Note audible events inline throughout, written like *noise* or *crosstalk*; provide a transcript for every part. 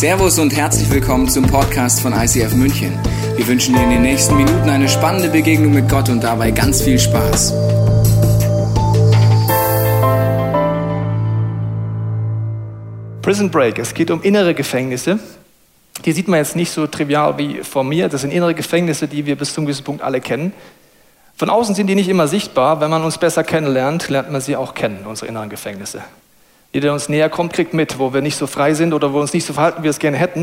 Servus und herzlich willkommen zum Podcast von ICF München. Wir wünschen dir in den nächsten Minuten eine spannende Begegnung mit Gott und dabei ganz viel Spaß. Prison Break, es geht um innere Gefängnisse. Die sieht man jetzt nicht so trivial wie vor mir. Das sind innere Gefängnisse, die wir bis zum gewissen Punkt alle kennen. Von außen sind die nicht immer sichtbar. Wenn man uns besser kennenlernt, lernt man sie auch kennen, unsere inneren Gefängnisse. Jeder, der uns näher kommt, kriegt mit, wo wir nicht so frei sind oder wo wir uns nicht so verhalten, wie wir es gerne hätten.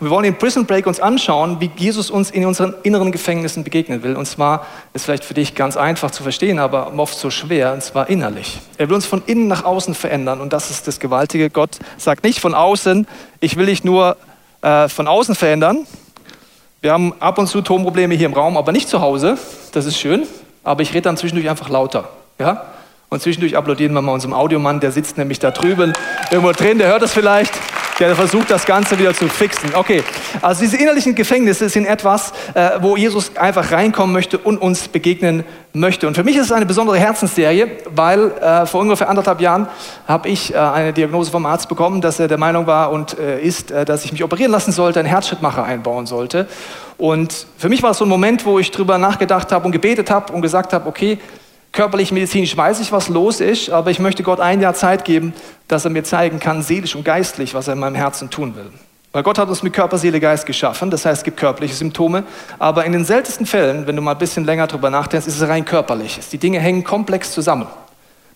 Und wir wollen in Prison Break uns anschauen, wie Jesus uns in unseren inneren Gefängnissen begegnen will. Und zwar ist vielleicht für dich ganz einfach zu verstehen, aber oft so schwer, und zwar innerlich. Er will uns von innen nach außen verändern und das ist das Gewaltige. Gott sagt nicht von außen, ich will dich nur äh, von außen verändern. Wir haben ab und zu Tonprobleme hier im Raum, aber nicht zu Hause. Das ist schön, aber ich rede dann zwischendurch einfach lauter. Ja? Und zwischendurch applaudieren wir mal unserem Audiomann, der sitzt nämlich da drüben irgendwo drin, der hört das vielleicht, der versucht das Ganze wieder zu fixen. Okay, also diese innerlichen Gefängnisse sind etwas, äh, wo Jesus einfach reinkommen möchte und uns begegnen möchte. Und für mich ist es eine besondere Herzensserie, weil äh, vor ungefähr anderthalb Jahren habe ich äh, eine Diagnose vom Arzt bekommen, dass er der Meinung war und äh, ist, äh, dass ich mich operieren lassen sollte, einen Herzschrittmacher einbauen sollte. Und für mich war es so ein Moment, wo ich drüber nachgedacht habe und gebetet habe und gesagt habe, okay, Körperlich, medizinisch weiß ich, was los ist, aber ich möchte Gott ein Jahr Zeit geben, dass er mir zeigen kann, seelisch und geistlich, was er in meinem Herzen tun will. Weil Gott hat uns mit Körper, Seele, Geist geschaffen, das heißt, es gibt körperliche Symptome, aber in den seltensten Fällen, wenn du mal ein bisschen länger drüber nachdenkst, ist es rein körperlich. Die Dinge hängen komplex zusammen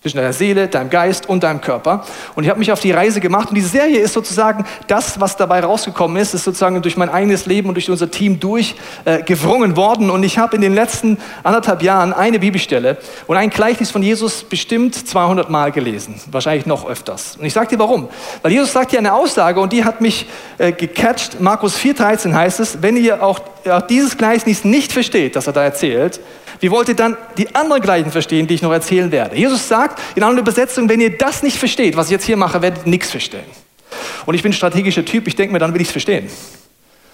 zwischen deiner Seele, deinem Geist und deinem Körper. Und ich habe mich auf die Reise gemacht und diese Serie ist sozusagen das, was dabei rausgekommen ist, ist sozusagen durch mein eigenes Leben und durch unser Team durchgewrungen äh, worden. Und ich habe in den letzten anderthalb Jahren eine Bibelstelle und ein Gleichnis von Jesus bestimmt 200 Mal gelesen, wahrscheinlich noch öfters. Und ich sage dir warum. Weil Jesus sagt hier eine Aussage und die hat mich äh, gecatcht. Markus 4,13 heißt es, wenn ihr auch, auch dieses Gleichnis nicht versteht, das er da erzählt, wie wollt ihr dann die anderen Gleichen verstehen, die ich noch erzählen werde? Jesus sagt in einer Übersetzung, wenn ihr das nicht versteht, was ich jetzt hier mache, werdet ihr nichts verstehen. Und ich bin ein strategischer Typ, ich denke mir, dann will ich es verstehen.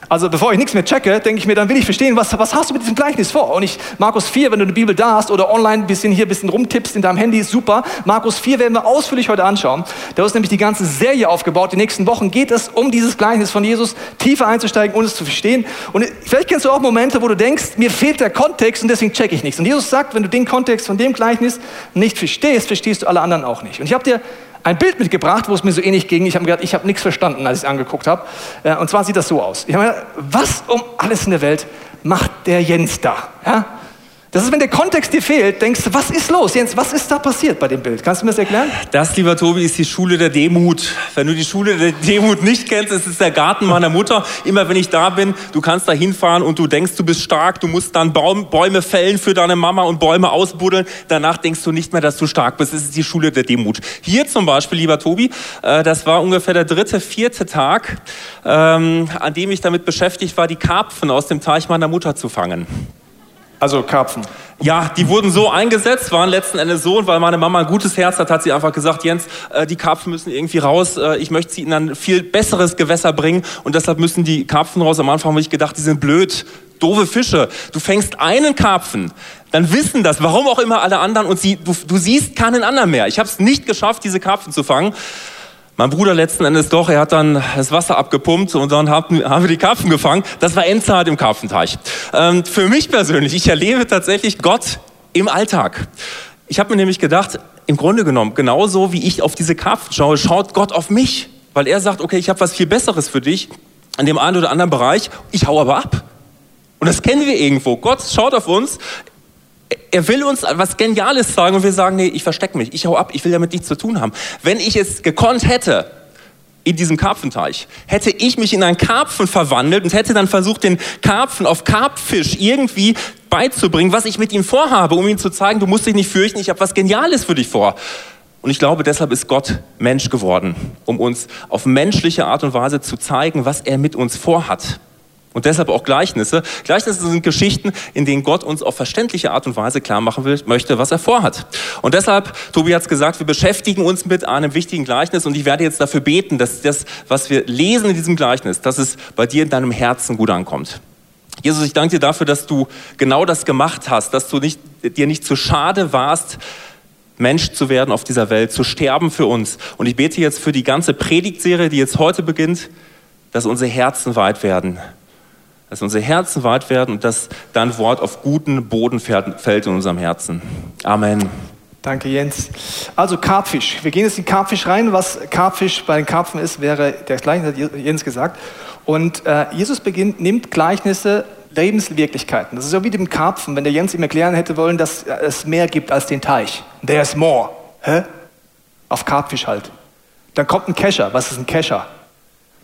Also bevor ich nichts mehr checke, denke ich mir, dann will ich verstehen, was, was hast du mit diesem Gleichnis vor? Und ich, Markus 4, wenn du eine Bibel da hast oder online ein bisschen hier ein bisschen rumtippst in deinem Handy, super. Markus 4 werden wir ausführlich heute anschauen. Da ist nämlich die ganze Serie aufgebaut. Die nächsten Wochen geht es um dieses Gleichnis von Jesus, tiefer einzusteigen und es zu verstehen. Und vielleicht kennst du auch Momente, wo du denkst, mir fehlt der Kontext und deswegen checke ich nichts. Und Jesus sagt, wenn du den Kontext von dem Gleichnis nicht verstehst, verstehst du alle anderen auch nicht. Und ich habe dir ein Bild mitgebracht, wo es mir so ähnlich ging. Ich habe gedacht, ich habe nichts verstanden, als ich es angeguckt habe. Äh, und zwar sieht das so aus. Ich habe gedacht, was um alles in der Welt macht der Jens da? Ja? Das ist, wenn der Kontext dir fehlt, denkst du, was ist los, Jens? Was ist da passiert bei dem Bild? Kannst du mir das erklären? Das, lieber Tobi, ist die Schule der Demut. Wenn du die Schule der Demut nicht kennst, ist es der Garten meiner Mutter. Immer wenn ich da bin, du kannst da hinfahren und du denkst, du bist stark, du musst dann Baum, Bäume fällen für deine Mama und Bäume ausbuddeln. Danach denkst du nicht mehr, dass du stark bist. Das ist die Schule der Demut. Hier zum Beispiel, lieber Tobi, äh, das war ungefähr der dritte, vierte Tag, ähm, an dem ich damit beschäftigt war, die Karpfen aus dem Teich meiner Mutter zu fangen. Also Karpfen. Ja, die wurden so eingesetzt, waren letzten Endes so, und weil meine Mama ein gutes Herz hat, hat sie einfach gesagt, Jens, äh, die Karpfen müssen irgendwie raus, äh, ich möchte sie in ein viel besseres Gewässer bringen und deshalb müssen die Karpfen raus. Am Anfang habe ich gedacht, die sind blöd, doofe Fische. Du fängst einen Karpfen, dann wissen das, warum auch immer alle anderen und sie, du, du siehst keinen anderen mehr. Ich habe es nicht geschafft, diese Karpfen zu fangen. Mein Bruder letzten Endes doch, er hat dann das Wasser abgepumpt und dann haben, haben wir die Karpfen gefangen. Das war Endzeit im Karpfenteich. Ähm, für mich persönlich, ich erlebe tatsächlich Gott im Alltag. Ich habe mir nämlich gedacht, im Grunde genommen, genauso wie ich auf diese Karpfen schaue, schaut Gott auf mich. Weil er sagt, okay, ich habe was viel Besseres für dich in dem einen oder anderen Bereich, ich hau aber ab. Und das kennen wir irgendwo. Gott schaut auf uns, er will uns was Geniales sagen und wir sagen, nee, ich verstecke mich, ich hau ab, ich will damit nichts zu tun haben. Wenn ich es gekonnt hätte, in diesem Karpfenteich, hätte ich mich in einen Karpfen verwandelt und hätte dann versucht, den Karpfen auf Karpfisch irgendwie beizubringen, was ich mit ihm vorhabe, um ihm zu zeigen, du musst dich nicht fürchten, ich habe was Geniales für dich vor. Und ich glaube, deshalb ist Gott Mensch geworden, um uns auf menschliche Art und Weise zu zeigen, was er mit uns vorhat. Und deshalb auch Gleichnisse. Gleichnisse sind Geschichten, in denen Gott uns auf verständliche Art und Weise klar machen will, möchte, was er vorhat. Und deshalb, Tobi hat es gesagt, wir beschäftigen uns mit einem wichtigen Gleichnis und ich werde jetzt dafür beten, dass das, was wir lesen in diesem Gleichnis, dass es bei dir in deinem Herzen gut ankommt. Jesus, ich danke dir dafür, dass du genau das gemacht hast, dass du nicht, dir nicht zu schade warst, Mensch zu werden auf dieser Welt, zu sterben für uns. Und ich bete jetzt für die ganze Predigtserie, die jetzt heute beginnt, dass unsere Herzen weit werden. Dass unsere Herzen weit werden und dass dein Wort auf guten Boden fällt in unserem Herzen. Amen. Danke, Jens. Also Karpfisch. Wir gehen jetzt in Karpfisch rein. Was Karpfisch bei den Karpfen ist, wäre der gleiche, hat Jens gesagt. Und äh, Jesus beginnt, nimmt Gleichnisse, Lebenswirklichkeiten. Das ist so wie dem Karpfen, wenn der Jens ihm erklären hätte wollen, dass es mehr gibt als den Teich. There's more. Hä? Auf Karpfisch halt. Dann kommt ein Kescher. Was ist ein Kescher?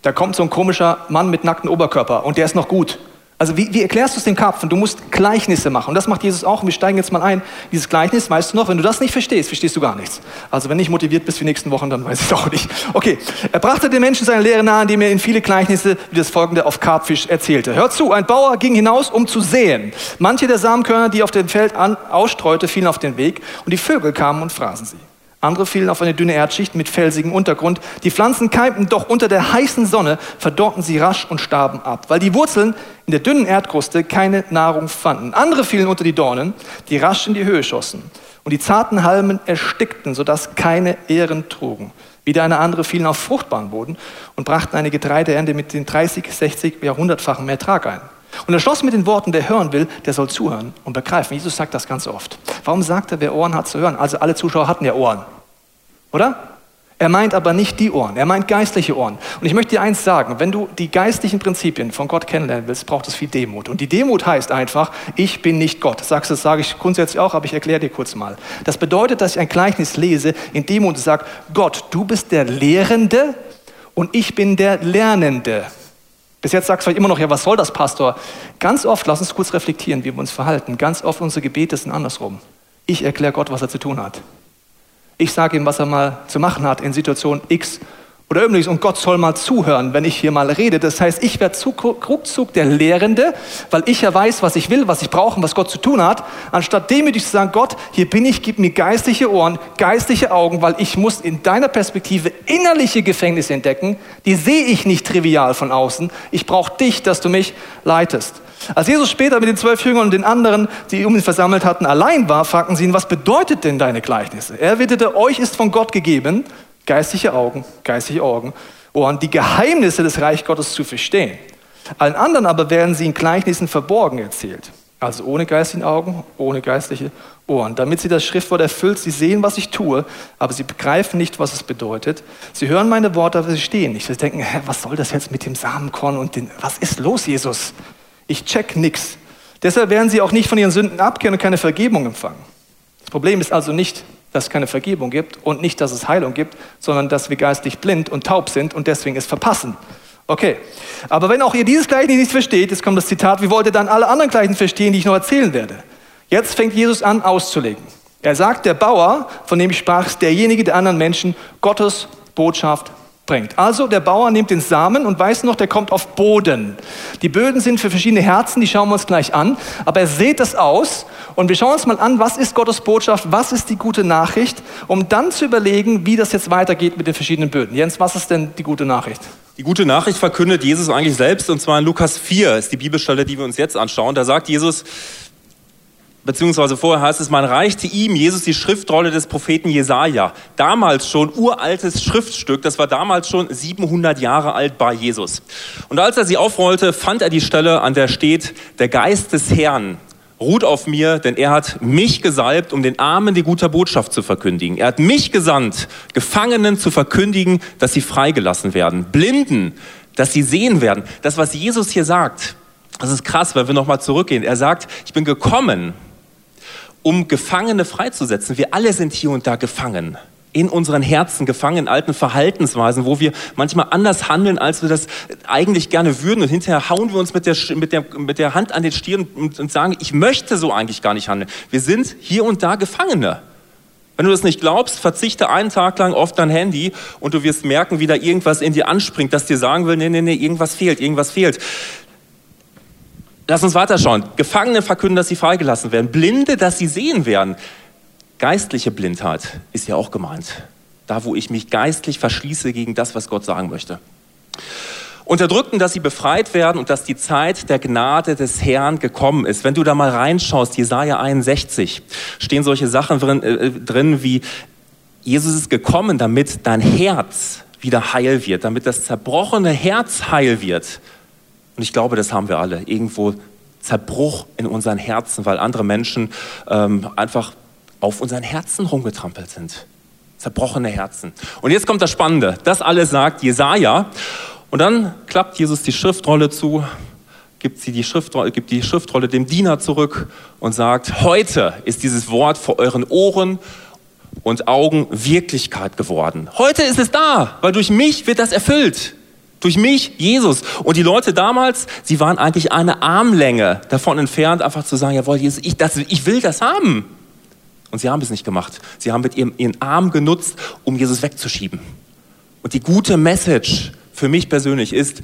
Da kommt so ein komischer Mann mit nacktem Oberkörper und der ist noch gut. Also wie, wie erklärst du es dem Karpfen? Du musst Gleichnisse machen. Und das macht Jesus auch. Und wir steigen jetzt mal ein. Dieses Gleichnis, weißt du noch, wenn du das nicht verstehst, verstehst du gar nichts. Also wenn nicht motiviert bist für die nächsten Wochen, dann weiß ich es auch nicht. Okay, er brachte den Menschen seine Lehre nahe, indem er in viele Gleichnisse wie das folgende auf Karpfisch erzählte. Hört zu, ein Bauer ging hinaus, um zu säen. Manche der Samenkörner, die auf dem Feld an, ausstreute, fielen auf den Weg und die Vögel kamen und fraßen sie. Andere fielen auf eine dünne Erdschicht mit felsigem Untergrund. Die Pflanzen keimten, doch unter der heißen Sonne verdorrten sie rasch und starben ab, weil die Wurzeln in der dünnen Erdkruste keine Nahrung fanden. Andere fielen unter die Dornen, die rasch in die Höhe schossen. Und die zarten Halmen erstickten, sodass keine Ehren trugen. Wieder eine andere fielen auf fruchtbaren Boden und brachten eine Getreideernte mit den 30, 60, Jahrhundertfachen Ertrag ein. Und er schloss mit den Worten, wer hören will, der soll zuhören und begreifen. Jesus sagt das ganz oft. Warum sagt er, wer Ohren hat zu hören? Also alle Zuschauer hatten ja Ohren. Oder? Er meint aber nicht die Ohren, er meint geistliche Ohren. Und ich möchte dir eins sagen, wenn du die geistlichen Prinzipien von Gott kennenlernen willst, braucht es viel Demut. Und die Demut heißt einfach, ich bin nicht Gott. Sagst du, das sage ich grundsätzlich auch, aber ich erkläre dir kurz mal. Das bedeutet, dass ich ein Gleichnis lese, in Demut sage, Gott, du bist der Lehrende und ich bin der Lernende. Bis jetzt sagst du immer noch, ja, was soll das, Pastor? Ganz oft, lass uns kurz reflektieren, wie wir uns verhalten. Ganz oft unsere Gebete sind andersrum. Ich erkläre Gott, was er zu tun hat. Ich sage ihm, was er mal zu machen hat in Situation X oder übrigens, und Gott soll mal zuhören, wenn ich hier mal rede. Das heißt, ich werde ruckzuck der Lehrende, weil ich ja weiß, was ich will, was ich brauche und was Gott zu tun hat, anstatt demütig zu sagen, Gott, hier bin ich, gib mir geistliche Ohren, geistliche Augen, weil ich muss in deiner Perspektive innerliche Gefängnisse entdecken, die sehe ich nicht trivial von außen. Ich brauche dich, dass du mich leitest. Als Jesus später mit den zwölf Jüngern und den anderen, die um ihn versammelt hatten, allein war, fragten sie ihn, was bedeutet denn deine Gleichnisse? Er erwiderte, euch ist von Gott gegeben, geistliche Augen, geistliche Augen, Ohren, die Geheimnisse des Reich Gottes zu verstehen. Allen anderen aber werden sie in Gleichnissen verborgen erzählt. Also ohne geistliche Augen, ohne geistliche Ohren, damit sie das Schriftwort erfüllt. Sie sehen, was ich tue, aber sie begreifen nicht, was es bedeutet. Sie hören meine Worte, aber sie stehen nicht. Sie denken, hä, was soll das jetzt mit dem Samenkorn und den, was ist los, Jesus? Ich check nichts. Deshalb werden sie auch nicht von ihren Sünden abkehren und keine Vergebung empfangen. Das Problem ist also nicht, dass es keine Vergebung gibt und nicht, dass es Heilung gibt, sondern dass wir geistlich blind und taub sind und deswegen es verpassen. Okay, aber wenn auch ihr dieses Gleichnis nicht versteht, jetzt kommt das Zitat, wie wollt ihr dann alle anderen Gleichen verstehen, die ich noch erzählen werde? Jetzt fängt Jesus an auszulegen. Er sagt, der Bauer, von dem ich sprach, ist derjenige, der anderen Menschen Gottes Botschaft bringt. Also der Bauer nimmt den Samen und weiß noch, der kommt auf Boden. Die Böden sind für verschiedene Herzen, die schauen wir uns gleich an. Aber er sät das aus und wir schauen uns mal an, was ist Gottes Botschaft, was ist die gute Nachricht, um dann zu überlegen, wie das jetzt weitergeht mit den verschiedenen Böden. Jens, was ist denn die gute Nachricht? Die gute Nachricht verkündet Jesus eigentlich selbst und zwar in Lukas 4 ist die Bibelstelle, die wir uns jetzt anschauen. Da sagt Jesus, beziehungsweise vorher heißt es, man reichte ihm, Jesus, die Schriftrolle des Propheten Jesaja. Damals schon uraltes Schriftstück, das war damals schon 700 Jahre alt bei Jesus. Und als er sie aufrollte, fand er die Stelle, an der steht, der Geist des Herrn ruht auf mir, denn er hat mich gesalbt, um den Armen die gute Botschaft zu verkündigen. Er hat mich gesandt, Gefangenen zu verkündigen, dass sie freigelassen werden, Blinden, dass sie sehen werden. Das, was Jesus hier sagt, das ist krass, weil wir nochmal zurückgehen. Er sagt, ich bin gekommen, um Gefangene freizusetzen. Wir alle sind hier und da gefangen. In unseren Herzen gefangen, in alten Verhaltensweisen, wo wir manchmal anders handeln, als wir das eigentlich gerne würden. Und hinterher hauen wir uns mit der, mit der, mit der Hand an den Stirn und, und sagen, ich möchte so eigentlich gar nicht handeln. Wir sind hier und da Gefangene. Wenn du das nicht glaubst, verzichte einen Tag lang auf dein Handy und du wirst merken, wie da irgendwas in dir anspringt, das dir sagen will, nee, nee, nee, irgendwas fehlt, irgendwas fehlt. Lass uns weiterschauen. Gefangene verkünden, dass sie freigelassen werden. Blinde, dass sie sehen werden. Geistliche Blindheit ist ja auch gemeint. Da, wo ich mich geistlich verschließe gegen das, was Gott sagen möchte. Unterdrückten, dass sie befreit werden und dass die Zeit der Gnade des Herrn gekommen ist. Wenn du da mal reinschaust, Jesaja 61, stehen solche Sachen drin, äh, drin wie, Jesus ist gekommen, damit dein Herz wieder heil wird, damit das zerbrochene Herz heil wird. Und ich glaube, das haben wir alle. Irgendwo Zerbruch in unseren Herzen, weil andere Menschen ähm, einfach auf unseren Herzen rumgetrampelt sind. Zerbrochene Herzen. Und jetzt kommt das Spannende. Das alles sagt Jesaja. Und dann klappt Jesus die Schriftrolle zu, gibt, sie die Schriftrolle, gibt die Schriftrolle dem Diener zurück und sagt, heute ist dieses Wort vor euren Ohren und Augen Wirklichkeit geworden. Heute ist es da, weil durch mich wird das erfüllt. Durch mich, Jesus. Und die Leute damals, sie waren eigentlich eine Armlänge davon entfernt, einfach zu sagen, jawohl, Jesus, ich, das, ich will das haben. Und sie haben es nicht gemacht. Sie haben mit ihrem ihren Arm genutzt, um Jesus wegzuschieben. Und die gute Message für mich persönlich ist,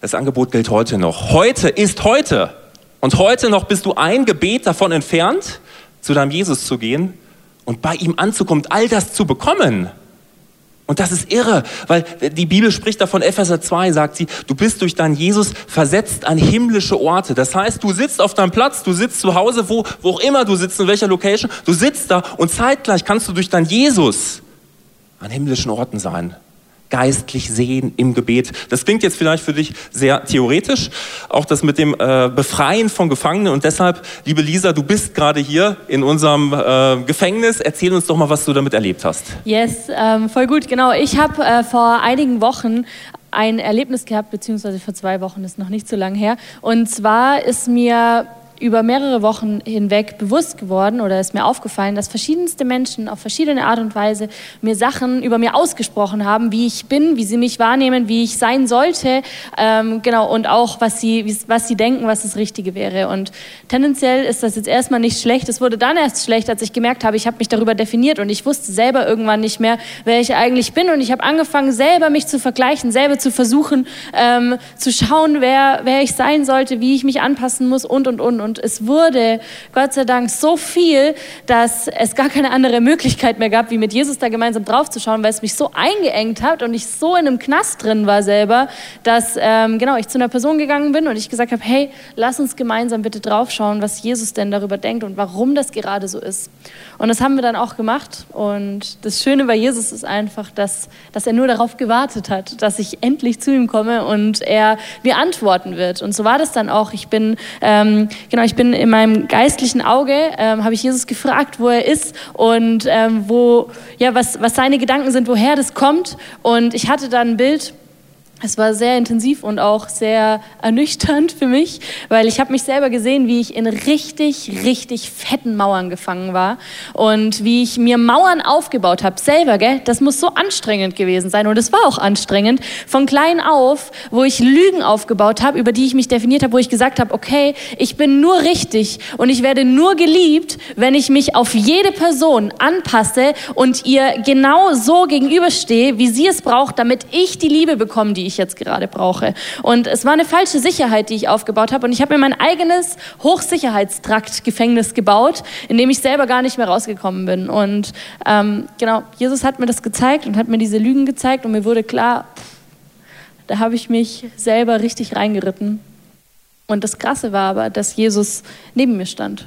das Angebot gilt heute noch. Heute ist heute. Und heute noch bist du ein Gebet davon entfernt, zu deinem Jesus zu gehen und bei ihm anzukommen, all das zu bekommen. Und das ist irre, weil die Bibel spricht davon, Epheser 2 sagt sie, du bist durch deinen Jesus versetzt an himmlische Orte. Das heißt, du sitzt auf deinem Platz, du sitzt zu Hause, wo, wo auch immer du sitzt, in welcher Location, du sitzt da und zeitgleich kannst du durch deinen Jesus an himmlischen Orten sein geistlich sehen im Gebet. Das klingt jetzt vielleicht für dich sehr theoretisch, auch das mit dem äh, Befreien von Gefangenen. Und deshalb, liebe Lisa, du bist gerade hier in unserem äh, Gefängnis. Erzähl uns doch mal, was du damit erlebt hast. Yes, ähm, voll gut, genau. Ich habe äh, vor einigen Wochen ein Erlebnis gehabt, beziehungsweise vor zwei Wochen, ist noch nicht so lange her. Und zwar ist mir über mehrere Wochen hinweg bewusst geworden oder ist mir aufgefallen, dass verschiedenste Menschen auf verschiedene Art und Weise mir Sachen über mir ausgesprochen haben, wie ich bin, wie sie mich wahrnehmen, wie ich sein sollte, ähm, genau, und auch was sie, was sie denken, was das Richtige wäre. Und tendenziell ist das jetzt erstmal nicht schlecht. Es wurde dann erst schlecht, als ich gemerkt habe, ich habe mich darüber definiert und ich wusste selber irgendwann nicht mehr, wer ich eigentlich bin. Und ich habe angefangen, selber mich zu vergleichen, selber zu versuchen, ähm, zu schauen, wer, wer ich sein sollte, wie ich mich anpassen muss und, und, und. und und es wurde Gott sei Dank so viel, dass es gar keine andere Möglichkeit mehr gab, wie mit Jesus da gemeinsam draufzuschauen, weil es mich so eingeengt hat und ich so in einem Knast drin war selber, dass ähm, genau ich zu einer Person gegangen bin und ich gesagt habe, hey, lass uns gemeinsam bitte draufschauen, was Jesus denn darüber denkt und warum das gerade so ist. Und das haben wir dann auch gemacht. Und das Schöne bei Jesus ist einfach, dass, dass er nur darauf gewartet hat, dass ich endlich zu ihm komme und er mir antworten wird. Und so war das dann auch. Ich bin ähm, genau Genau, ich bin in meinem geistlichen Auge, ähm, habe ich Jesus gefragt, wo er ist und ähm, wo, ja, was, was seine Gedanken sind, woher das kommt. Und ich hatte dann ein Bild es war sehr intensiv und auch sehr ernüchternd für mich, weil ich habe mich selber gesehen, wie ich in richtig, richtig fetten Mauern gefangen war und wie ich mir Mauern aufgebaut habe. Selber, gell? Das muss so anstrengend gewesen sein und es war auch anstrengend. Von klein auf, wo ich Lügen aufgebaut habe, über die ich mich definiert habe, wo ich gesagt habe, okay, ich bin nur richtig und ich werde nur geliebt, wenn ich mich auf jede Person anpasse und ihr genau so gegenüberstehe, wie sie es braucht, damit ich die Liebe bekomme, die ich ich jetzt gerade brauche. Und es war eine falsche Sicherheit, die ich aufgebaut habe. Und ich habe mir mein eigenes Hochsicherheitstrakt-Gefängnis gebaut, in dem ich selber gar nicht mehr rausgekommen bin. Und ähm, genau, Jesus hat mir das gezeigt und hat mir diese Lügen gezeigt. Und mir wurde klar, da habe ich mich selber richtig reingeritten. Und das Krasse war aber, dass Jesus neben mir stand.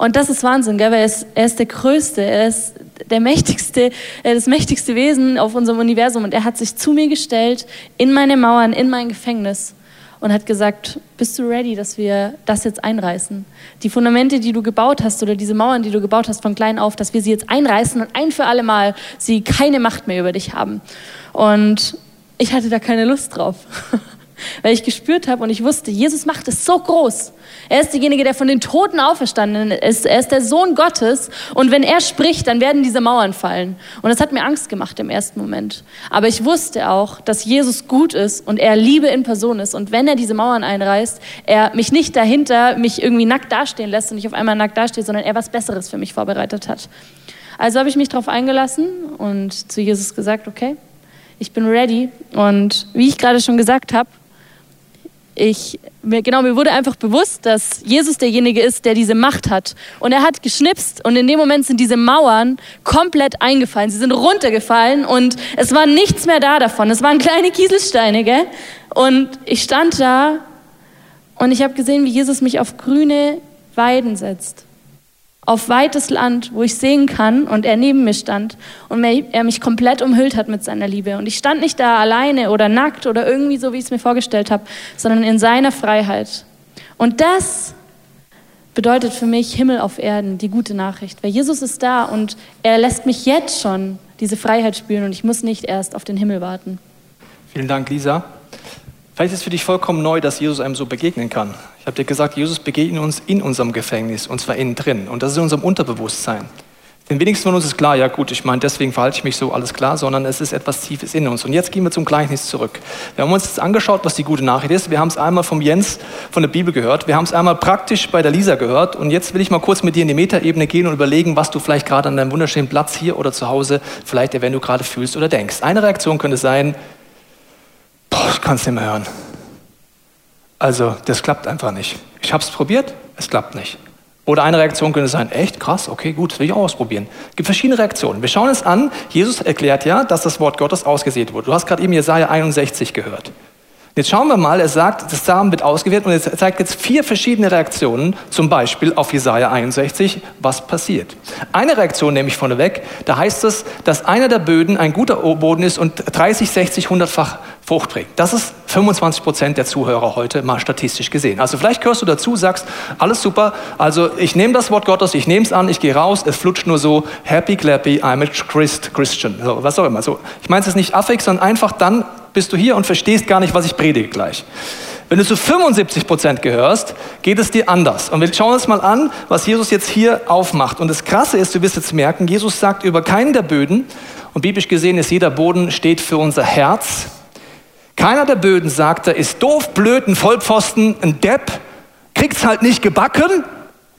Und das ist Wahnsinn, gell? weil er ist, er ist der Größte, er ist der mächtigste, das mächtigste Wesen auf unserem Universum. Und er hat sich zu mir gestellt, in meine Mauern, in mein Gefängnis und hat gesagt, bist du ready, dass wir das jetzt einreißen? Die Fundamente, die du gebaut hast oder diese Mauern, die du gebaut hast von klein auf, dass wir sie jetzt einreißen und ein für alle Mal sie keine Macht mehr über dich haben. Und ich hatte da keine Lust drauf. *laughs* weil ich gespürt habe und ich wusste, Jesus macht es so groß. Er ist derjenige, der von den Toten auferstanden ist. Er ist der Sohn Gottes. Und wenn er spricht, dann werden diese Mauern fallen. Und das hat mir Angst gemacht im ersten Moment. Aber ich wusste auch, dass Jesus gut ist und er Liebe in Person ist. Und wenn er diese Mauern einreißt, er mich nicht dahinter, mich irgendwie nackt dastehen lässt und ich auf einmal nackt dastehe, sondern er was Besseres für mich vorbereitet hat. Also habe ich mich darauf eingelassen und zu Jesus gesagt, okay, ich bin ready. Und wie ich gerade schon gesagt habe, ich, mir, genau, mir wurde einfach bewusst, dass Jesus derjenige ist, der diese Macht hat. Und er hat geschnipst und in dem Moment sind diese Mauern komplett eingefallen. Sie sind runtergefallen und es war nichts mehr da davon. Es waren kleine Kieselsteine, gell? Und ich stand da und ich habe gesehen, wie Jesus mich auf grüne Weiden setzt. Auf weites Land, wo ich sehen kann und er neben mir stand und er mich komplett umhüllt hat mit seiner Liebe. Und ich stand nicht da alleine oder nackt oder irgendwie so, wie ich es mir vorgestellt habe, sondern in seiner Freiheit. Und das bedeutet für mich Himmel auf Erden, die gute Nachricht. Weil Jesus ist da und er lässt mich jetzt schon diese Freiheit spüren und ich muss nicht erst auf den Himmel warten. Vielen Dank, Lisa. Vielleicht ist es für dich vollkommen neu, dass Jesus einem so begegnen kann. Ich habe dir gesagt, Jesus begegnet uns in unserem Gefängnis, und zwar innen drin. Und das ist in unserem Unterbewusstsein. Den wenigsten von uns ist klar, ja gut, ich meine, deswegen verhalte ich mich so, alles klar, sondern es ist etwas Tiefes in uns. Und jetzt gehen wir zum Gleichnis zurück. Wir haben uns jetzt angeschaut, was die gute Nachricht ist. Wir haben es einmal vom Jens von der Bibel gehört. Wir haben es einmal praktisch bei der Lisa gehört. Und jetzt will ich mal kurz mit dir in die Metaebene gehen und überlegen, was du vielleicht gerade an deinem wunderschönen Platz hier oder zu Hause vielleicht wenn du gerade fühlst oder denkst. Eine Reaktion könnte sein, ich kann es nicht mehr hören. Also, das klappt einfach nicht. Ich habe es probiert, es klappt nicht. Oder eine Reaktion könnte sein, echt krass, okay, gut, will ich auch ausprobieren. Es gibt verschiedene Reaktionen. Wir schauen es an. Jesus erklärt ja, dass das Wort Gottes ausgesät wurde. Du hast gerade eben Jesaja 61 gehört. Jetzt schauen wir mal, er sagt, das Samen wird ausgewählt und er zeigt jetzt vier verschiedene Reaktionen, zum Beispiel auf Jesaja 61, was passiert. Eine Reaktion nehme ich vorneweg, da heißt es, dass einer der Böden ein guter Boden ist und 30, 60, 100-fach Trägt. Das ist 25 Prozent der Zuhörer heute mal statistisch gesehen. Also vielleicht gehörst du dazu, sagst, alles super, also ich nehme das Wort Gottes, ich nehme es an, ich gehe raus, es flutscht nur so, happy, clappy, I'm a Christ, Christian, so, was auch immer. So, ich meine es nicht affig, sondern einfach dann bist du hier und verstehst gar nicht, was ich predige gleich. Wenn du zu 75 Prozent gehörst, geht es dir anders. Und wir schauen uns mal an, was Jesus jetzt hier aufmacht. Und das Krasse ist, du wirst jetzt merken, Jesus sagt über keinen der Böden, und biblisch gesehen ist jeder Boden steht für unser Herz. Keiner der Böden, sagt er, ist doof, blöd, ein Vollpfosten, ein Depp, kriegt's halt nicht gebacken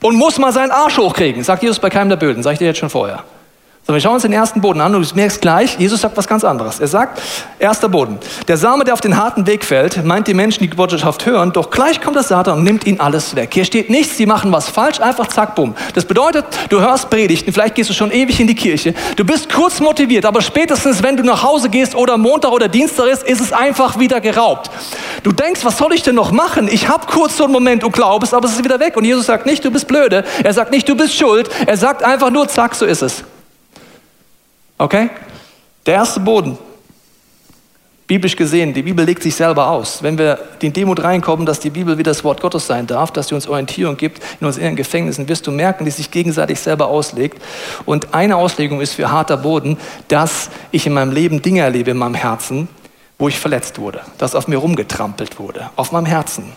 und muss mal seinen Arsch hochkriegen. Sagt Jesus bei keinem der Böden, sag ich dir jetzt schon vorher. So, wir schauen uns den ersten Boden an und du merkst gleich, Jesus sagt was ganz anderes. Er sagt, erster Boden. Der Same, der auf den harten Weg fällt, meint die Menschen, die Botschaft hören, doch gleich kommt der Satan und nimmt ihnen alles weg. Hier steht nichts, sie machen was falsch, einfach zack, bumm. Das bedeutet, du hörst Predigten, vielleicht gehst du schon ewig in die Kirche, du bist kurz motiviert, aber spätestens, wenn du nach Hause gehst oder Montag oder Dienstag ist, ist es einfach wieder geraubt. Du denkst, was soll ich denn noch machen? Ich habe kurz so einen Moment, du glaubst, aber es ist wieder weg. Und Jesus sagt nicht, du bist blöde. Er sagt nicht, du bist schuld. Er sagt einfach nur, zack, so ist es. Okay? Der erste Boden. Biblisch gesehen, die Bibel legt sich selber aus. Wenn wir in Demut reinkommen, dass die Bibel wie das Wort Gottes sein darf, dass sie uns Orientierung gibt in unseren Gefängnissen, wirst du merken, die sich gegenseitig selber auslegt. Und eine Auslegung ist für harter Boden, dass ich in meinem Leben Dinge erlebe in meinem Herzen, wo ich verletzt wurde, dass auf mir rumgetrampelt wurde, auf meinem Herzen.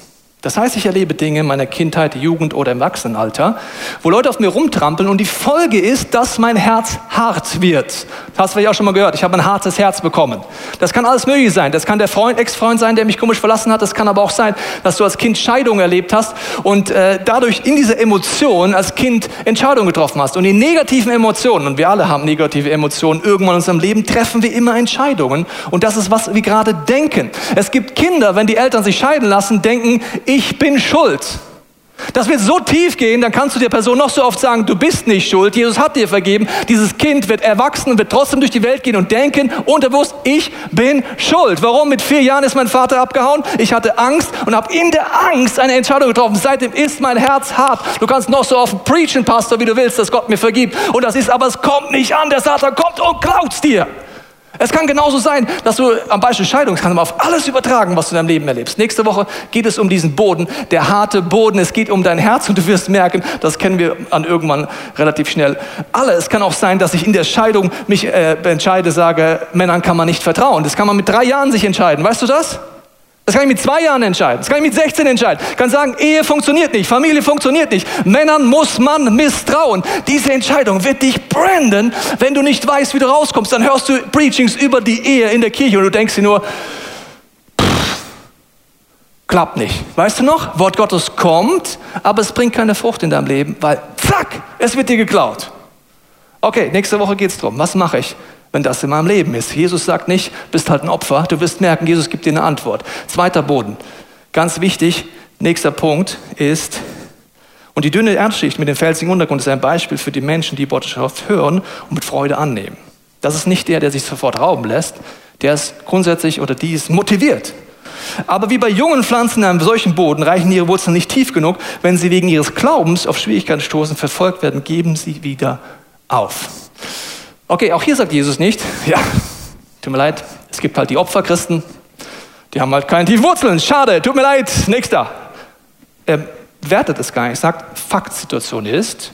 Das heißt, ich erlebe Dinge in meiner Kindheit, Jugend oder im Erwachsenenalter, wo Leute auf mir rumtrampeln und die Folge ist, dass mein Herz hart wird. Das hast du vielleicht auch schon mal gehört. Ich habe ein hartes Herz bekommen. Das kann alles mögliche sein. Das kann der Freund, Ex-Freund sein, der mich komisch verlassen hat. Das kann aber auch sein, dass du als Kind Scheidung erlebt hast und äh, dadurch in dieser Emotion als Kind Entscheidungen getroffen hast. Und die negativen Emotionen, und wir alle haben negative Emotionen, irgendwann in unserem Leben treffen wir immer Entscheidungen. Und das ist, was wir gerade denken. Es gibt Kinder, wenn die Eltern sich scheiden lassen, denken, ich bin schuld. Das wird so tief gehen, dann kannst du der Person noch so oft sagen, du bist nicht schuld, Jesus hat dir vergeben. Dieses Kind wird erwachsen und wird trotzdem durch die Welt gehen und denken, unterbewusst, ich bin schuld. Warum? Mit vier Jahren ist mein Vater abgehauen. Ich hatte Angst und habe in der Angst eine Entscheidung getroffen. Seitdem ist mein Herz hart. Du kannst noch so oft preachen, Pastor, wie du willst, dass Gott mir vergibt. Und das ist, aber es kommt nicht an. Der Satan kommt und klaut dir. Es kann genauso sein, dass du am Beispiel Scheidung, kann man auf alles übertragen, was du in deinem Leben erlebst. Nächste Woche geht es um diesen Boden, der harte Boden. Es geht um dein Herz und du wirst merken, das kennen wir an irgendwann relativ schnell alle. Es kann auch sein, dass ich in der Scheidung mich äh, entscheide, sage, Männern kann man nicht vertrauen. Das kann man mit drei Jahren sich entscheiden. Weißt du das? Das kann ich mit zwei Jahren entscheiden. Das kann ich mit 16 entscheiden. Ich kann sagen, Ehe funktioniert nicht, Familie funktioniert nicht. Männern muss man misstrauen. Diese Entscheidung wird dich branden, wenn du nicht weißt, wie du rauskommst. Dann hörst du Preachings über die Ehe in der Kirche und du denkst dir nur, pff, klappt nicht. Weißt du noch? Wort Gottes kommt, aber es bringt keine Frucht in deinem Leben, weil zack, es wird dir geklaut. Okay, nächste Woche geht es darum. Was mache ich? Wenn das in meinem Leben ist. Jesus sagt nicht, bist halt ein Opfer. Du wirst merken, Jesus gibt dir eine Antwort. Zweiter Boden. Ganz wichtig, nächster Punkt ist, und die dünne Erdschicht mit dem felsigen Untergrund ist ein Beispiel für die Menschen, die Botschaft hören und mit Freude annehmen. Das ist nicht der, der sich sofort rauben lässt. Der ist grundsätzlich oder die ist motiviert. Aber wie bei jungen Pflanzen in einem solchen Boden reichen ihre Wurzeln nicht tief genug. Wenn sie wegen ihres Glaubens auf Schwierigkeiten stoßen, verfolgt werden, geben sie wieder auf. Okay, auch hier sagt Jesus nicht, *laughs* ja, tut mir leid, es gibt halt die Opferchristen, die haben halt keine tiefen Wurzeln, schade, tut mir leid, nächster. Er wertet es gar nicht, sagt, Faktsituation ist,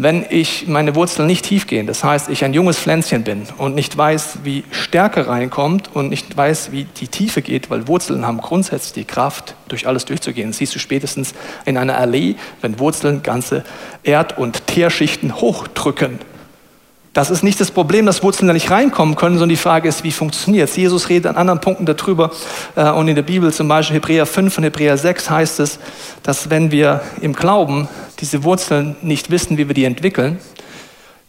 wenn ich meine Wurzeln nicht tief gehen, das heißt, ich ein junges Pflänzchen bin und nicht weiß, wie Stärke reinkommt und nicht weiß, wie die Tiefe geht, weil Wurzeln haben grundsätzlich die Kraft, durch alles durchzugehen. Siehst du spätestens in einer Allee, wenn Wurzeln ganze Erd- und Teerschichten hochdrücken. Das ist nicht das Problem, dass Wurzeln da nicht reinkommen können, sondern die Frage ist, wie funktioniert es? Jesus redet an anderen Punkten darüber äh, und in der Bibel, zum Beispiel Hebräer 5 und Hebräer 6 heißt es, dass wenn wir im Glauben diese Wurzeln nicht wissen, wie wir die entwickeln,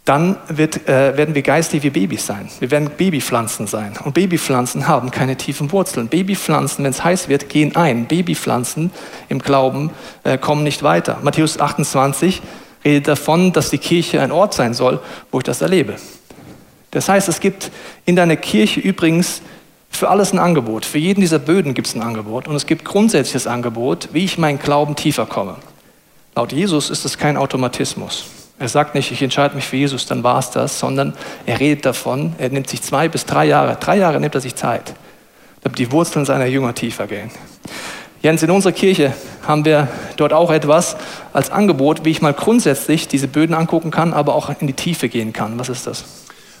dann wird, äh, werden wir geistig wie Babys sein. Wir werden Babypflanzen sein. Und Babypflanzen haben keine tiefen Wurzeln. Babypflanzen, wenn es heiß wird, gehen ein. Babypflanzen im Glauben äh, kommen nicht weiter. Matthäus 28 redet davon, dass die Kirche ein Ort sein soll, wo ich das erlebe. Das heißt, es gibt in deiner Kirche übrigens für alles ein Angebot. Für jeden dieser Böden gibt es ein Angebot. Und es gibt grundsätzliches Angebot, wie ich meinen Glauben tiefer komme. Laut Jesus ist es kein Automatismus. Er sagt nicht, ich entscheide mich für Jesus, dann war es das, sondern er redet davon, er nimmt sich zwei bis drei Jahre, drei Jahre nimmt er sich Zeit, damit die Wurzeln seiner Jünger tiefer gehen. Jens, in unserer Kirche haben wir dort auch etwas als Angebot, wie ich mal grundsätzlich diese Böden angucken kann, aber auch in die Tiefe gehen kann. Was ist das?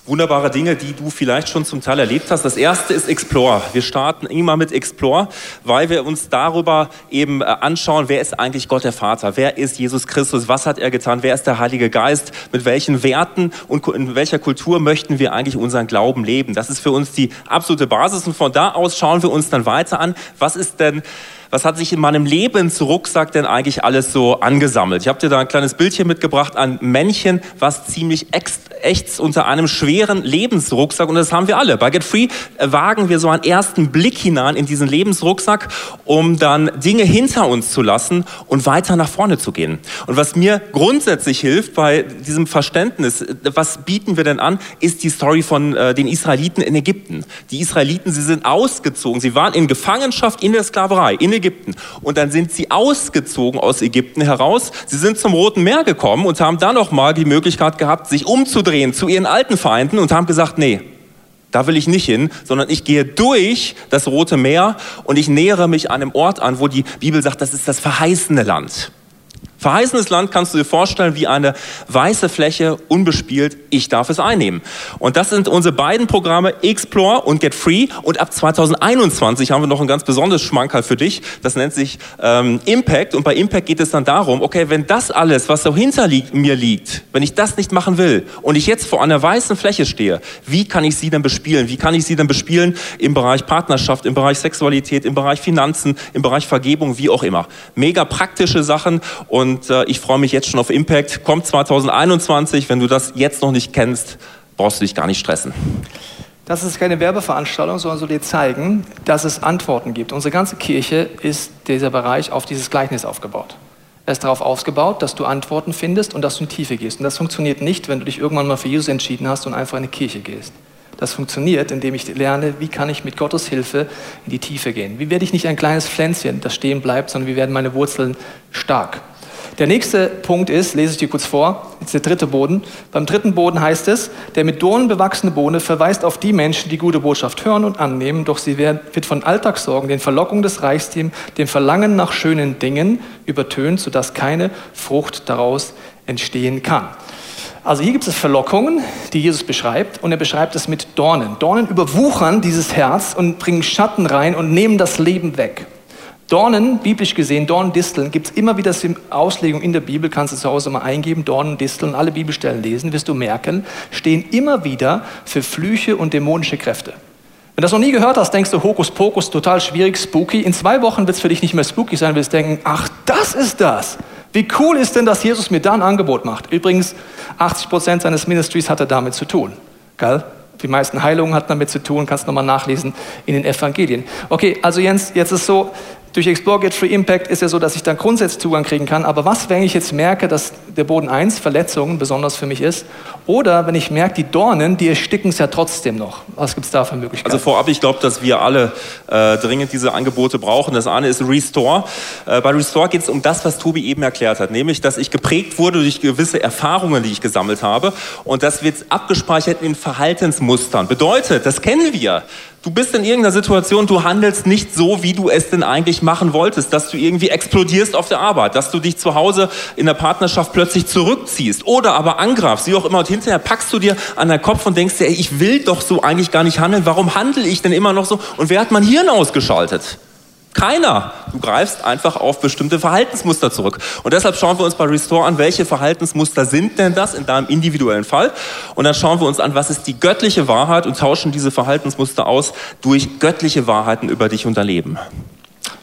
wunderbare Dinge, die du vielleicht schon zum Teil erlebt hast. Das erste ist Explore. Wir starten immer mit Explore, weil wir uns darüber eben äh, anschauen, wer ist eigentlich Gott der Vater? Wer ist Jesus Christus? Was hat er getan? Wer ist der Heilige Geist? Mit welchen Werten und in welcher Kultur möchten wir eigentlich unseren Glauben leben? Das ist für uns die absolute Basis und von da aus schauen wir uns dann weiter an, was ist denn was hat sich in meinem Lebensrucksack denn eigentlich alles so angesammelt? Ich habe dir da ein kleines Bildchen mitgebracht an Männchen, was ziemlich echt unter einem schweren Lebensrucksack und das haben wir alle. Bei Get Free äh, wagen wir so einen ersten Blick hinein in diesen Lebensrucksack, um dann Dinge hinter uns zu lassen und weiter nach vorne zu gehen. Und was mir grundsätzlich hilft bei diesem Verständnis, äh, was bieten wir denn an, ist die Story von äh, den Israeliten in Ägypten. Die Israeliten, sie sind ausgezogen, sie waren in Gefangenschaft in der Sklaverei, in Ägypten. Und dann sind sie ausgezogen aus Ägypten heraus. Sie sind zum Roten Meer gekommen und haben dann noch mal die Möglichkeit gehabt, sich umzudrehen zu ihren alten Feinden und haben gesagt, nee, da will ich nicht hin, sondern ich gehe durch das Rote Meer und ich nähere mich einem Ort an, wo die Bibel sagt, das ist das verheißene Land. Verheißenes Land kannst du dir vorstellen wie eine weiße Fläche, unbespielt. Ich darf es einnehmen. Und das sind unsere beiden Programme Explore und Get Free. Und ab 2021 haben wir noch ein ganz besonderes Schmankerl für dich. Das nennt sich ähm, Impact. Und bei Impact geht es dann darum, okay, wenn das alles, was so hinter liegt, mir liegt, wenn ich das nicht machen will und ich jetzt vor einer weißen Fläche stehe, wie kann ich sie denn bespielen? Wie kann ich sie denn bespielen im Bereich Partnerschaft, im Bereich Sexualität, im Bereich Finanzen, im Bereich Vergebung, wie auch immer. Mega praktische Sachen und und äh, ich freue mich jetzt schon auf Impact. Kommt 2021. Wenn du das jetzt noch nicht kennst, brauchst du dich gar nicht stressen. Das ist keine Werbeveranstaltung, sondern soll dir zeigen, dass es Antworten gibt. Unsere ganze Kirche ist dieser Bereich auf dieses Gleichnis aufgebaut. Er ist darauf ausgebaut, dass du Antworten findest und dass du in Tiefe gehst. Und das funktioniert nicht, wenn du dich irgendwann mal für Jesus entschieden hast und einfach in die Kirche gehst. Das funktioniert, indem ich lerne, wie kann ich mit Gottes Hilfe in die Tiefe gehen. Wie werde ich nicht ein kleines Pflänzchen, das stehen bleibt, sondern wie werden meine Wurzeln stark. Der nächste Punkt ist, lese ich dir kurz vor, jetzt der dritte Boden. Beim dritten Boden heißt es, der mit Dornen bewachsene Boden verweist auf die Menschen, die gute Botschaft hören und annehmen, doch sie wird von Alltagssorgen, den Verlockungen des Reichtums, dem Verlangen nach schönen Dingen übertönt, sodass keine Frucht daraus entstehen kann. Also hier gibt es Verlockungen, die Jesus beschreibt, und er beschreibt es mit Dornen. Dornen überwuchern dieses Herz und bringen Schatten rein und nehmen das Leben weg. Dornen, biblisch gesehen, Dornendisteln, gibt es immer wieder Auslegung in der Bibel, kannst du zu Hause mal eingeben, Dornendisteln, alle Bibelstellen lesen, wirst du merken, stehen immer wieder für Flüche und dämonische Kräfte. Wenn du das noch nie gehört hast, denkst du, Hokuspokus, total schwierig, spooky. In zwei Wochen wird es für dich nicht mehr spooky sein, wirst denken, ach, das ist das. Wie cool ist denn, dass Jesus mir da ein Angebot macht? Übrigens, 80 Prozent seines Ministries hat er damit zu tun. Gell? Die meisten Heilungen hatten damit zu tun, kannst du nochmal nachlesen in den Evangelien. Okay, also Jens, jetzt ist so, Durch Explore Get Free Impact ist ja so, dass ich dann grundsätzlich Zugang kriegen kann. Aber was, wenn ich jetzt merke, dass der Boden 1 Verletzungen besonders für mich ist? Oder wenn ich merke, die Dornen, die ersticken es ja trotzdem noch. Was gibt es da für Möglichkeiten? Also vorab, ich glaube, dass wir alle äh, dringend diese Angebote brauchen. Das eine ist Restore. Äh, bei Restore geht es um das, was Tobi eben erklärt hat. Nämlich, dass ich geprägt wurde durch gewisse Erfahrungen, die ich gesammelt habe. Und das wird abgespeichert in Verhaltensmustern. Bedeutet, das kennen wir. Du bist in irgendeiner Situation, du handelst nicht so, wie du es denn eigentlich machen wolltest, dass du irgendwie explodierst auf der Arbeit, dass du dich zu Hause in der Partnerschaft plötzlich zurückziehst oder aber angreifst, wie auch immer. Und hinterher packst du dir an den Kopf und denkst dir, ey, ich will doch so eigentlich gar nicht handeln. Warum handle ich denn immer noch so? Und wer hat mein Hirn ausgeschaltet? Keiner. Du greifst einfach auf bestimmte Verhaltensmuster zurück. Und deshalb schauen wir uns bei Restore an, welche Verhaltensmuster sind denn das in deinem individuellen Fall. Und dann schauen wir uns an, was ist die göttliche Wahrheit und tauschen diese Verhaltensmuster aus durch göttliche Wahrheiten über dich und dein Leben.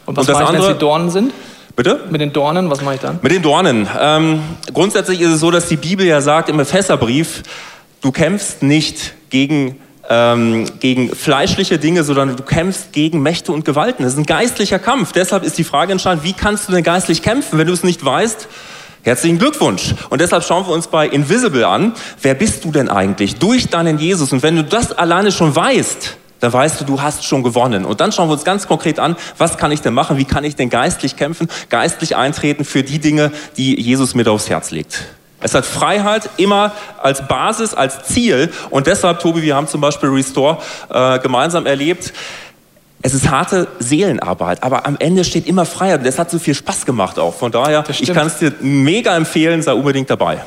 Und was und das andere, wenn es die Dornen sind? Bitte? Mit den Dornen, was mache ich dann? Mit den Dornen. Ähm, grundsätzlich ist es so, dass die Bibel ja sagt im Epheserbrief, du kämpfst nicht gegen ähm, gegen fleischliche Dinge, sondern du kämpfst gegen Mächte und Gewalten. Das ist ein geistlicher Kampf. Deshalb ist die Frage entscheidend, wie kannst du denn geistlich kämpfen, wenn du es nicht weißt? Herzlichen Glückwunsch. Und deshalb schauen wir uns bei Invisible an, wer bist du denn eigentlich durch deinen Jesus? Und wenn du das alleine schon weißt, dann weißt du, du hast schon gewonnen. Und dann schauen wir uns ganz konkret an, was kann ich denn machen? Wie kann ich denn geistlich kämpfen, geistlich eintreten für die Dinge, die Jesus mir aufs Herz legt? Es hat Freiheit immer als Basis, als Ziel. Und deshalb, Tobi, wir haben zum Beispiel Restore äh, gemeinsam erlebt. Es ist harte Seelenarbeit, aber am Ende steht immer Freiheit. Und das hat so viel Spaß gemacht auch. Von daher, ich kann es dir mega empfehlen, sei unbedingt dabei.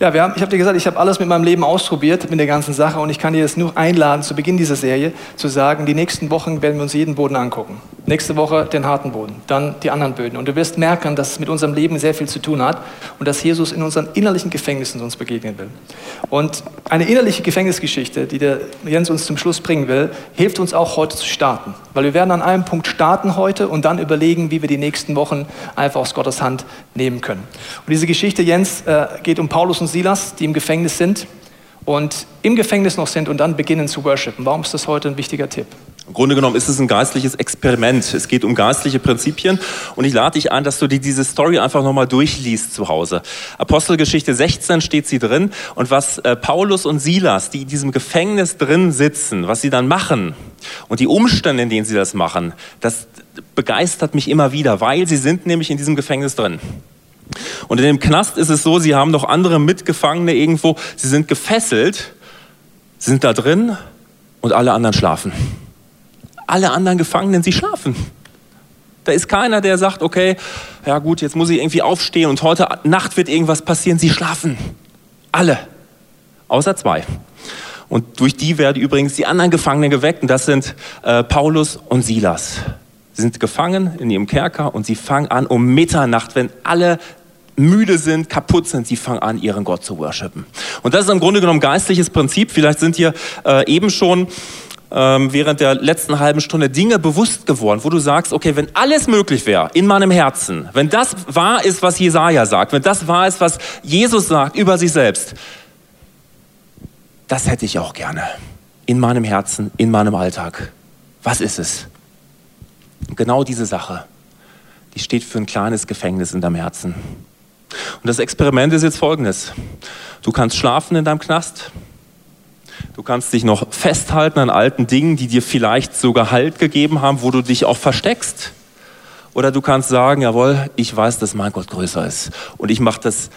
Ja, wir haben, ich habe dir gesagt, ich habe alles mit meinem Leben ausprobiert, mit der ganzen Sache. Und ich kann dir jetzt nur einladen, zu Beginn dieser Serie zu sagen, die nächsten Wochen werden wir uns jeden Boden angucken. Nächste Woche den harten Boden, dann die anderen Böden. Und du wirst merken, dass es mit unserem Leben sehr viel zu tun hat und dass Jesus in unseren innerlichen Gefängnissen uns begegnen will. Und eine innerliche Gefängnisgeschichte, die der Jens uns zum Schluss bringen will, hilft uns auch heute zu starten. Weil wir werden an einem Punkt starten heute und dann überlegen, wie wir die nächsten Wochen einfach aus Gottes Hand nehmen können. Und diese Geschichte, Jens, äh, geht um Paulus und Silas, die im Gefängnis sind und im Gefängnis noch sind und dann beginnen zu worshipen. Warum ist das heute ein wichtiger Tipp? Im Grunde genommen ist es ein geistliches Experiment. Es geht um geistliche Prinzipien und ich lade dich ein, dass du dir diese Story einfach nochmal durchliest zu Hause. Apostelgeschichte 16 steht sie drin und was äh, Paulus und Silas, die in diesem Gefängnis drin sitzen, was sie dann machen und die Umstände, in denen sie das machen, das begeistert mich immer wieder, weil sie sind nämlich in diesem Gefängnis drin. Und in dem Knast ist es so, sie haben noch andere Mitgefangene irgendwo, sie sind gefesselt, sind da drin und alle anderen schlafen alle anderen Gefangenen, sie schlafen. Da ist keiner, der sagt, okay, ja gut, jetzt muss ich irgendwie aufstehen und heute Nacht wird irgendwas passieren. Sie schlafen. Alle. Außer zwei. Und durch die werden übrigens die anderen Gefangenen geweckt. Und das sind äh, Paulus und Silas. Sie sind gefangen in ihrem Kerker und sie fangen an um Mitternacht, wenn alle müde sind, kaputt sind, sie fangen an, ihren Gott zu worshipen. Und das ist im Grunde genommen geistliches Prinzip. Vielleicht sind hier äh, eben schon ähm, während der letzten halben Stunde Dinge bewusst geworden, wo du sagst, okay, wenn alles möglich wäre in meinem Herzen, wenn das wahr ist, was Jesaja sagt, wenn das wahr ist, was Jesus sagt über sich selbst, das hätte ich auch gerne in meinem Herzen, in meinem Alltag. Was ist es? Genau diese Sache, die steht für ein kleines Gefängnis in deinem Herzen. Und das Experiment ist jetzt folgendes. Du kannst schlafen in deinem Knast, Du kannst dich noch festhalten an alten Dingen, die dir vielleicht sogar Halt gegeben haben, wo du dich auch versteckst. Oder du kannst sagen, jawohl, ich weiß, dass mein Gott größer ist. Und ich mache das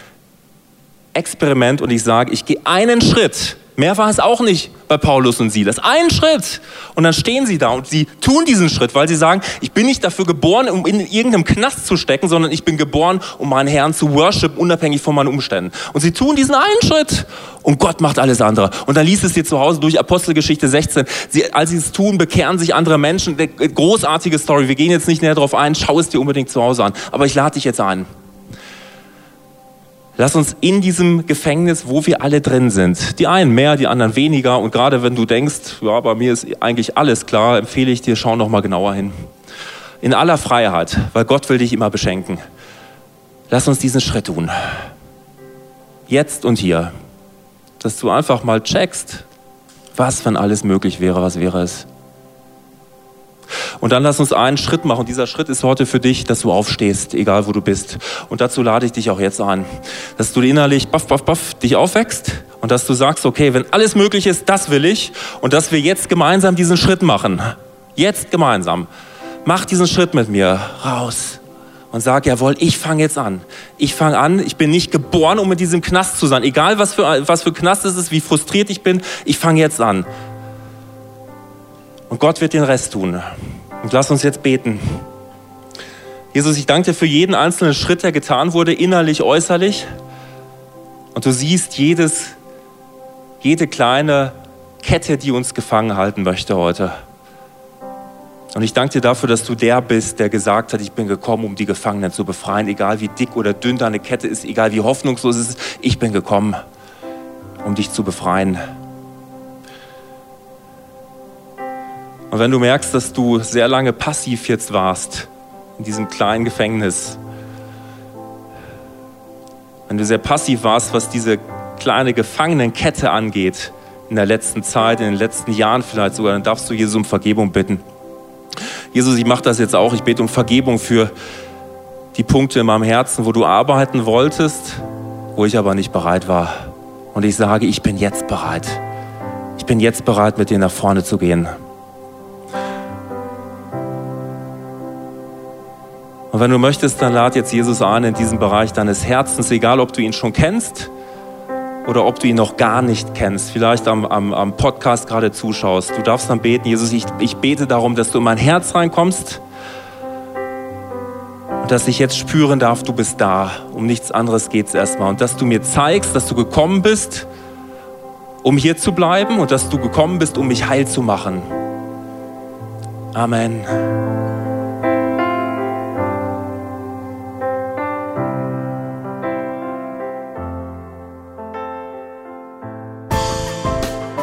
Experiment und ich sage, ich gehe einen Schritt Mehr war es auch nicht bei Paulus und Silas. Ein Schritt. Und dann stehen sie da und sie tun diesen Schritt, weil sie sagen, ich bin nicht dafür geboren, um in irgendeinem Knast zu stecken, sondern ich bin geboren, um meinen Herrn zu worshipen, unabhängig von meinen Umständen. Und sie tun diesen einen Schritt und Gott macht alles andere. Und dann liest es dir zu Hause durch Apostelgeschichte 16. Sie, als sie es tun, bekehren sich andere Menschen. Großartige Story. Wir gehen jetzt nicht näher darauf ein. Schau es dir unbedingt zu Hause an. Aber ich lade dich jetzt ein. Lass uns in diesem Gefängnis, wo wir alle drin sind, die einen mehr, die anderen weniger, und gerade wenn du denkst, ja, bei mir ist eigentlich alles klar, empfehle ich dir, schau noch mal genauer hin. In aller Freiheit, weil Gott will dich immer beschenken. Lass uns diesen Schritt tun. Jetzt und hier. Dass du einfach mal checkst, was, wenn alles möglich wäre, was wäre es? Und dann lass uns einen Schritt machen. Dieser Schritt ist heute für dich, dass du aufstehst, egal wo du bist. Und dazu lade ich dich auch jetzt ein, dass du innerlich, baff, baff, baff, dich aufwächst und dass du sagst, okay, wenn alles möglich ist, das will ich. Und dass wir jetzt gemeinsam diesen Schritt machen. Jetzt gemeinsam. Mach diesen Schritt mit mir raus und sag, jawohl, ich fange jetzt an. Ich fange an, ich bin nicht geboren, um in diesem Knast zu sein. Egal, was für, was für Knast es ist, wie frustriert ich bin, ich fange jetzt an. Und Gott wird den Rest tun. Und lass uns jetzt beten. Jesus, ich danke dir für jeden einzelnen Schritt, der getan wurde, innerlich, äußerlich. Und du siehst jedes, jede kleine Kette, die uns gefangen halten möchte heute. Und ich danke dir dafür, dass du der bist, der gesagt hat, ich bin gekommen, um die Gefangenen zu befreien, egal wie dick oder dünn deine Kette ist, egal wie hoffnungslos es ist. Ich bin gekommen, um dich zu befreien. Und wenn du merkst, dass du sehr lange passiv jetzt warst, in diesem kleinen Gefängnis, wenn du sehr passiv warst, was diese kleine Gefangenenkette angeht, in der letzten Zeit, in den letzten Jahren vielleicht sogar, dann darfst du Jesus um Vergebung bitten. Jesus, ich mache das jetzt auch. Ich bete um Vergebung für die Punkte in meinem Herzen, wo du arbeiten wolltest, wo ich aber nicht bereit war. Und ich sage, ich bin jetzt bereit. Ich bin jetzt bereit, mit dir nach vorne zu gehen. Und wenn du möchtest, dann lad jetzt Jesus ein in diesem Bereich deines Herzens, egal ob du ihn schon kennst oder ob du ihn noch gar nicht kennst, vielleicht am, am, am Podcast gerade zuschaust, du darfst dann beten, Jesus, ich, ich bete darum, dass du in mein Herz reinkommst und dass ich jetzt spüren darf, du bist da. Um nichts anderes geht es erstmal. Und dass du mir zeigst, dass du gekommen bist, um hier zu bleiben und dass du gekommen bist, um mich heil zu machen. Amen.